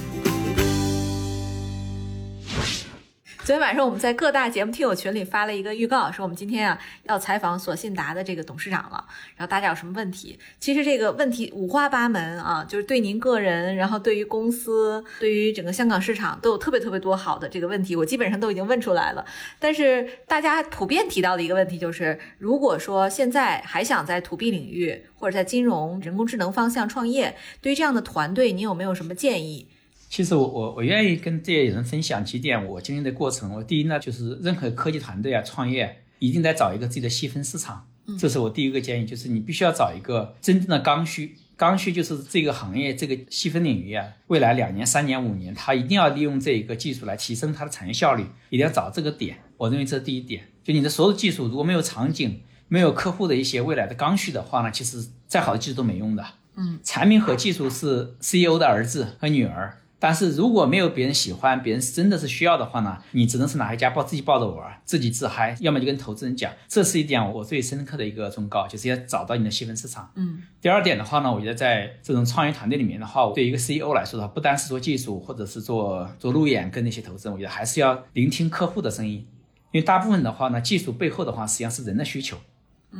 昨天晚上我们在各大节目听友群里发了一个预告，说我们今天啊要采访索信达的这个董事长了。然后大家有什么问题？其实这个问题五花八门啊，就是对您个人，然后对于公司，对于整个香港市场都有特别特别多好的这个问题，我基本上都已经问出来了。但是大家普遍提到的一个问题就是，如果说现在还想在 to B 领域或者在金融、人工智能方向创业，对于这样的团队，你有没有什么建议？其实我我我愿意跟这些人分享几点我经历的过程。我第一呢，就是任何科技团队啊创业，一定得找一个自己的细分市场，这是我第一个建议，就是你必须要找一个真正的刚需。刚需就是这个行业这个细分领域啊，未来两年、三年、五年，它一定要利用这一个技术来提升它的产业效率，一定要找这个点。我认为这是第一点。就你的所有技术如果没有场景，没有客户的一些未来的刚需的话呢，其实再好的技术都没用的。嗯，产品和技术是 CEO 的儿子和女儿。但是如果没有别人喜欢，别人真的是需要的话呢，你只能是拿一家抱自己抱着玩，自己自嗨，要么就跟投资人讲，这是一点我最深刻的一个忠告，就是要找到你的细分市场。嗯，第二点的话呢，我觉得在这种创业团队里面的话，对一个 CEO 来说的话，不单是做技术或者是做做路演跟那些投资人，我觉得还是要聆听客户的声音，因为大部分的话呢，技术背后的话实际上是人的需求，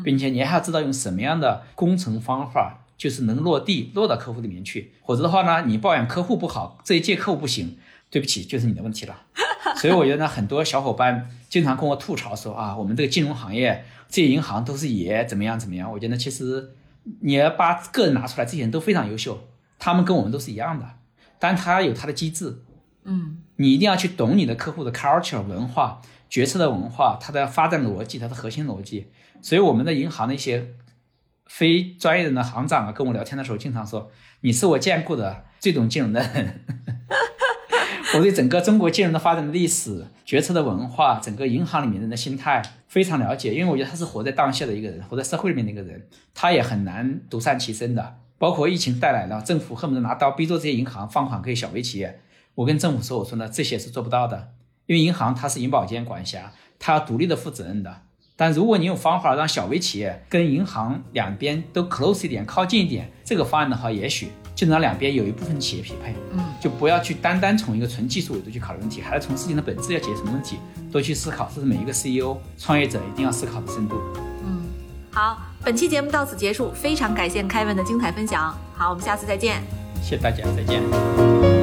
并且你还要知道用什么样的工程方法。就是能落地落到客户里面去，否则的话呢，你抱怨客户不好，这一届客户不行，对不起，就是你的问题了。所以我觉得呢，很多小伙伴经常跟我吐槽说啊，我们这个金融行业这些银行都是爷，怎么样怎么样？我觉得其实你要把个人拿出来，这些人都非常优秀，他们跟我们都是一样的，但他有他的机制，嗯，你一定要去懂你的客户的 culture 文化、决策的文化、它的发展逻辑、它的核心逻辑。所以我们的银行的一些。非专业人的行长啊，跟我聊天的时候经常说：“你是我见过的最懂金融的人。”我对整个中国金融的发展的历史、决策的文化、整个银行里面人的心态非常了解，因为我觉得他是活在当下的一个人，活在社会里面的一个人，他也很难独善其身的。包括疫情带来了，政府恨不得拿刀逼着这些银行放款给小微企业。我跟政府说：“我说呢，这些是做不到的，因为银行它是银保监管辖，它要独立的负责任的。”但如果你有方法让小微企业跟银行两边都 close 一点、靠近一点，这个方案的话，也许就能让两边有一部分企业匹配。嗯，就不要去单单从一个纯技术维度去考虑问题，还是从事情的本质要解决什么问题，多去思考，这是每一个 CEO 创业者一定要思考的深度。嗯，好，本期节目到此结束，非常感谢 Kevin 的精彩分享。好，我们下次再见。谢谢大家，再见。